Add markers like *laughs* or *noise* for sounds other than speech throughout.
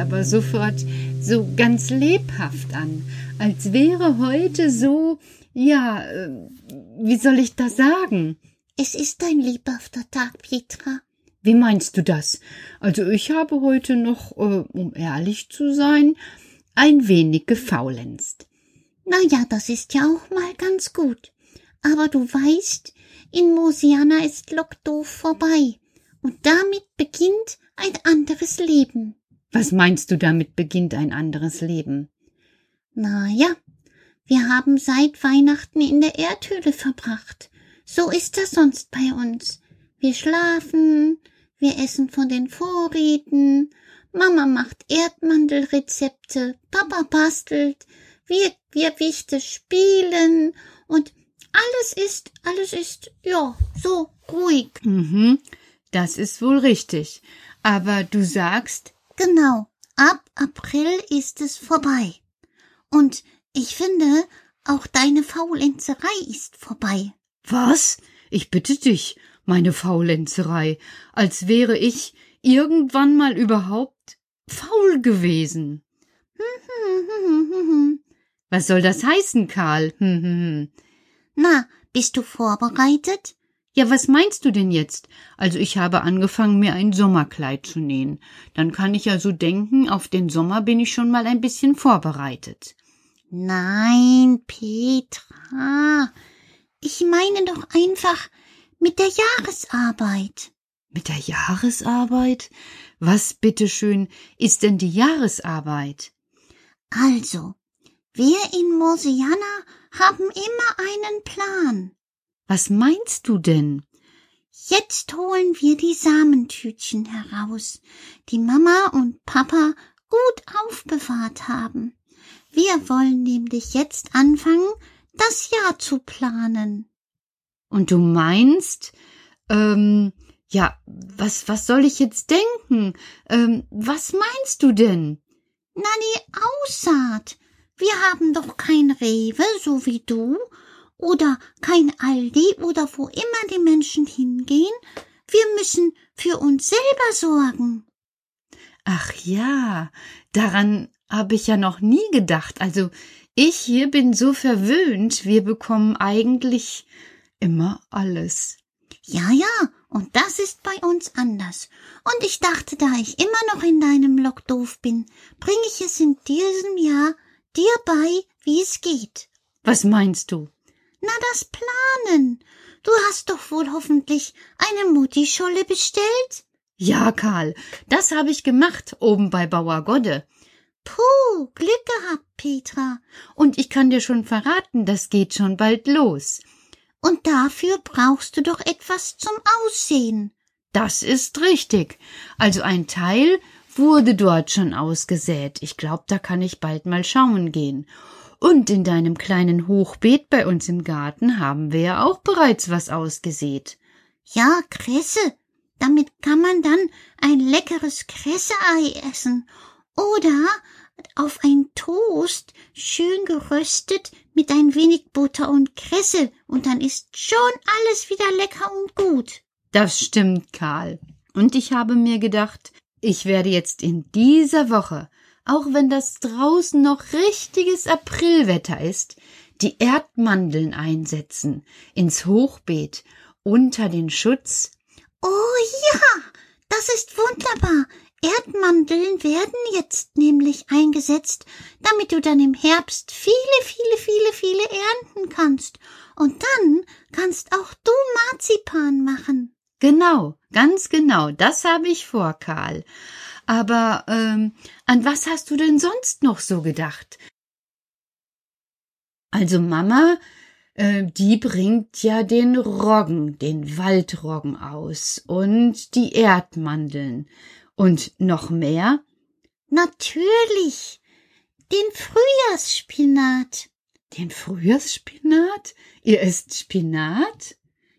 aber sofort so ganz lebhaft an, als wäre heute so, ja, äh, wie soll ich das sagen? Es ist ein lebhafter Tag, Petra. Wie meinst du das? Also ich habe heute noch, äh, um ehrlich zu sein, ein wenig gefaulenzt. Na ja, das ist ja auch mal ganz gut. Aber du weißt, in Mosiana ist Lockdorf vorbei. Und damit beginnt ein anderes Leben. Was meinst du damit beginnt ein anderes Leben? Na ja, wir haben seit Weihnachten in der Erdhöhle verbracht. So ist das sonst bei uns. Wir schlafen, wir essen von den Vorräten, Mama macht Erdmandelrezepte, Papa bastelt, wir, wir Wichte spielen und alles ist, alles ist, ja, so ruhig. Mhm, das ist wohl richtig. Aber du sagst, Genau, ab April ist es vorbei. Und ich finde, auch deine Faulenzerei ist vorbei. was? Ich bitte dich, meine Faulenzerei, als wäre ich irgendwann mal überhaupt faul gewesen. *laughs* Was soll das heißen, Karl? Hm, hm, hm. Na, bist du vorbereitet? Ja, was meinst du denn jetzt? Also ich habe angefangen, mir ein Sommerkleid zu nähen. Dann kann ich ja so denken, auf den Sommer bin ich schon mal ein bisschen vorbereitet. Nein, Petra. Ich meine doch einfach mit der Jahresarbeit. Mit der Jahresarbeit? Was bitteschön ist denn die Jahresarbeit? Also, wir in Mosiana haben immer einen Plan. Was meinst du denn? Jetzt holen wir die Samentütchen heraus, die Mama und Papa gut aufbewahrt haben. Wir wollen nämlich jetzt anfangen, das Jahr zu planen. Und du meinst, ähm, ja, was, was soll ich jetzt denken? Ähm, was meinst du denn? Na, die Aussaat. Wir haben doch kein Rewe, so wie du, oder kein Aldi oder wo immer die Menschen hingehen. Wir müssen für uns selber sorgen. Ach ja, daran habe ich ja noch nie gedacht. Also ich hier bin so verwöhnt, wir bekommen eigentlich immer alles. Ja, ja, und das ist bei uns anders. Und ich dachte, da ich immer noch in deinem Lockdoof bin, bringe ich es in diesem Jahr dir bei, wie es geht. Was meinst du? Na, das Planen. Du hast doch wohl hoffentlich eine Muttischolle bestellt? Ja, Karl, das habe ich gemacht oben bei Bauer Godde. Puh, Glück gehabt, Petra. Und ich kann dir schon verraten, das geht schon bald los. Und dafür brauchst du doch etwas zum Aussehen. Das ist richtig. Also ein Teil wurde dort schon ausgesät. Ich glaube, da kann ich bald mal schauen gehen. Und in deinem kleinen Hochbeet bei uns im Garten haben wir ja auch bereits was ausgesät. Ja, Kresse. Damit kann man dann ein leckeres Kresseei essen. Oder auf ein Toast, schön geröstet, mit ein wenig Butter und Kresse, und dann ist schon alles wieder lecker und gut. Das stimmt, Karl. Und ich habe mir gedacht, ich werde jetzt in dieser Woche, auch wenn das draußen noch richtiges Aprilwetter ist, die Erdmandeln einsetzen ins Hochbeet unter den Schutz. Oh ja, das ist wunderbar. Erdmandeln werden jetzt nämlich eingesetzt, damit du dann im Herbst viele, viele, viele, viele ernten kannst. Und dann kannst auch du Marzipan machen. Genau, ganz genau, das habe ich vor, Karl. Aber ähm, an was hast du denn sonst noch so gedacht? Also Mama, äh, die bringt ja den Roggen, den Waldroggen aus und die Erdmandeln. Und noch mehr? Natürlich. Den Frühjahrsspinat. Den Frühjahrsspinat? Ihr esst Spinat?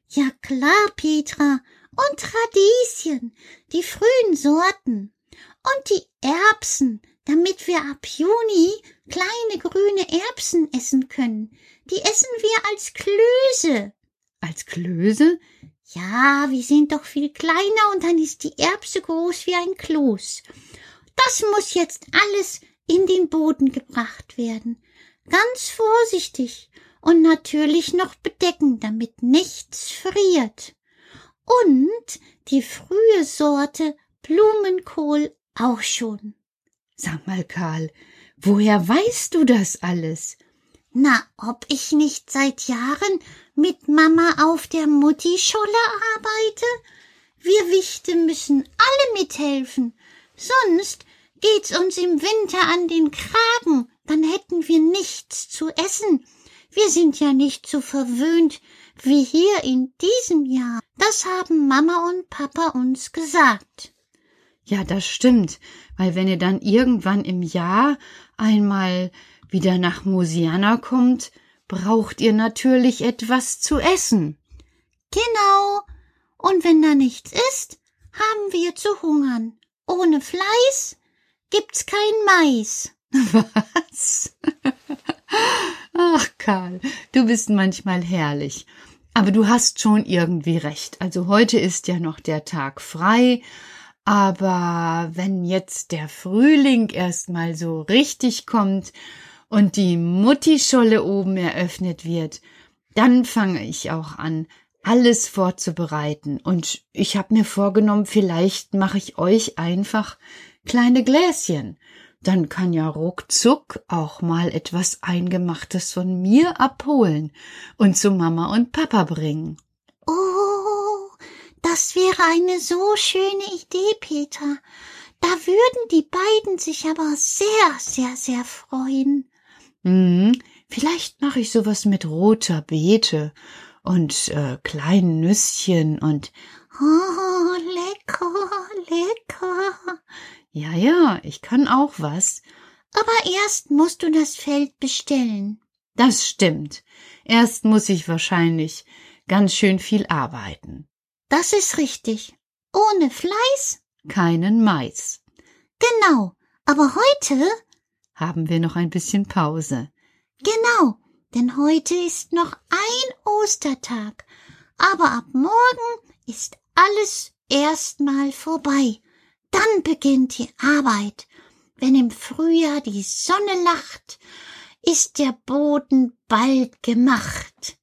Ja klar, Petra. Und Radieschen, die frühen Sorten. Und die Erbsen, damit wir ab Juni kleine grüne Erbsen essen können. Die essen wir als Klöße. Als Klöße? Ja, wir sind doch viel kleiner und dann ist die Erbse groß wie ein Kloß. Das muss jetzt alles in den Boden gebracht werden. Ganz vorsichtig und natürlich noch bedecken, damit nichts friert. Und die frühe Sorte Blumenkohl auch schon. Sag mal, Karl, woher weißt du das alles? Na, ob ich nicht seit Jahren mit Mama auf der Muttischolle arbeite? Wir Wichte müssen alle mithelfen, sonst geht's uns im Winter an den Kragen, dann hätten wir nichts zu essen. Wir sind ja nicht so verwöhnt wie hier in diesem Jahr. Das haben Mama und Papa uns gesagt. Ja, das stimmt, weil wenn ihr dann irgendwann im Jahr einmal wieder nach Mosiana kommt, braucht ihr natürlich etwas zu essen. Genau. Und wenn da nichts ist, haben wir zu hungern. Ohne Fleiß gibt's kein Mais. *laughs* Was? Ach, Karl, du bist manchmal herrlich. Aber du hast schon irgendwie recht. Also heute ist ja noch der Tag frei. Aber wenn jetzt der Frühling erstmal so richtig kommt und die Muttischolle oben eröffnet wird, dann fange ich auch an, alles vorzubereiten. Und ich habe mir vorgenommen, vielleicht mache ich euch einfach kleine Gläschen. Dann kann ja ruckzuck auch mal etwas Eingemachtes von mir abholen und zu Mama und Papa bringen. Eine so schöne Idee, Peter. Da würden die beiden sich aber sehr, sehr, sehr freuen. Hm, vielleicht mache ich sowas mit roter Beete und äh, kleinen Nüsschen und Oh, lecker, lecker. ja, ja, ich kann auch was. Aber erst musst du das Feld bestellen. Das stimmt. Erst muss ich wahrscheinlich ganz schön viel arbeiten. Das ist richtig. Ohne Fleiß? Keinen Mais. Genau. Aber heute? Haben wir noch ein bisschen Pause. Genau. Denn heute ist noch ein Ostertag. Aber ab morgen ist alles erstmal vorbei. Dann beginnt die Arbeit. Wenn im Frühjahr die Sonne lacht, ist der Boden bald gemacht.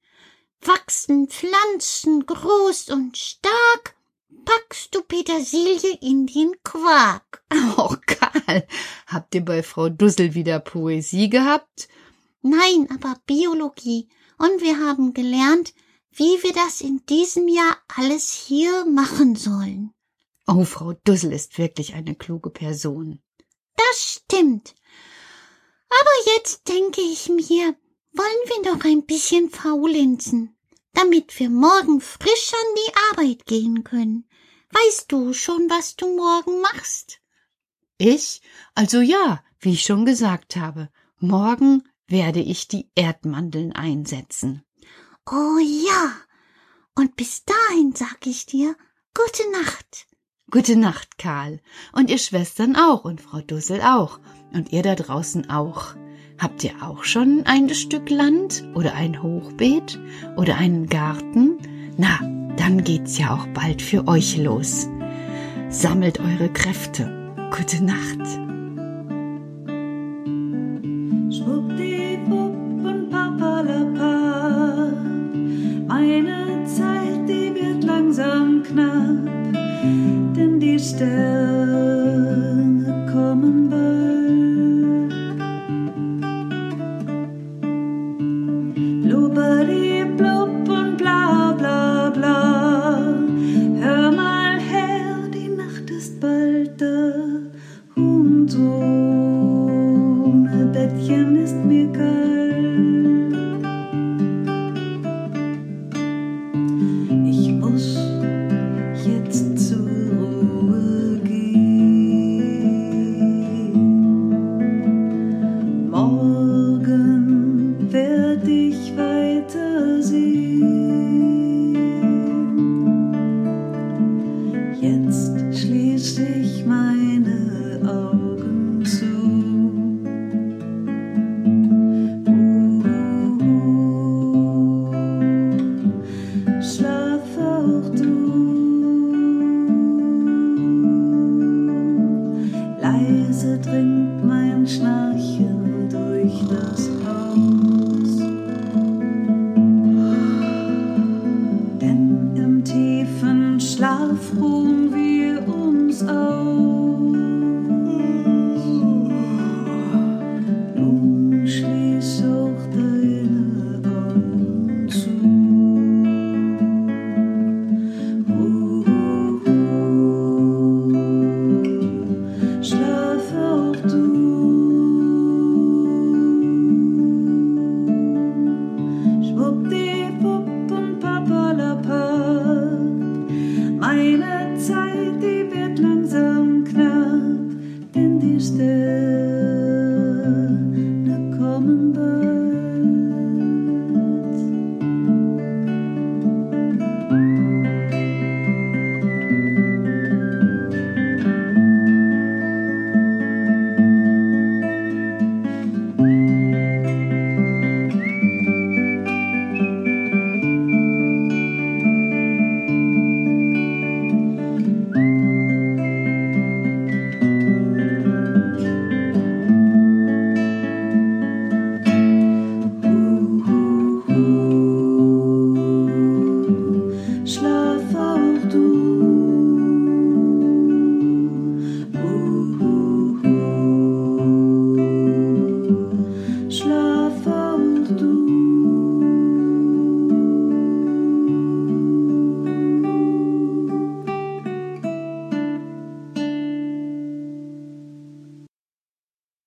Wachsen Pflanzen groß und stark, packst du Petersilie in den Quark. *laughs* Oh, Karl, habt ihr bei Frau Dussel wieder Poesie gehabt? Nein, aber Biologie. Und wir haben gelernt, wie wir das in diesem Jahr alles hier machen sollen. Oh, Frau Dussel ist wirklich eine kluge Person. Das stimmt. Aber jetzt denke ich mir, wollen wir noch ein bisschen faulenzen, damit wir morgen frisch an die Arbeit gehen können. Weißt du schon, was du morgen machst? Ich? Also ja, wie ich schon gesagt habe, morgen werde ich die Erdmandeln einsetzen. Oh ja. Und bis dahin sag ich dir gute Nacht. Gute Nacht, Karl. Und ihr Schwestern auch und Frau Dussel auch. Und ihr da draußen auch. Habt ihr auch schon ein Stück Land oder ein Hochbeet oder einen Garten? Na, dann geht's ja auch bald für euch los. Sammelt eure Kräfte. Gute Nacht. Meine Zeit, die wird langsam knapp, denn die Sterne bald da.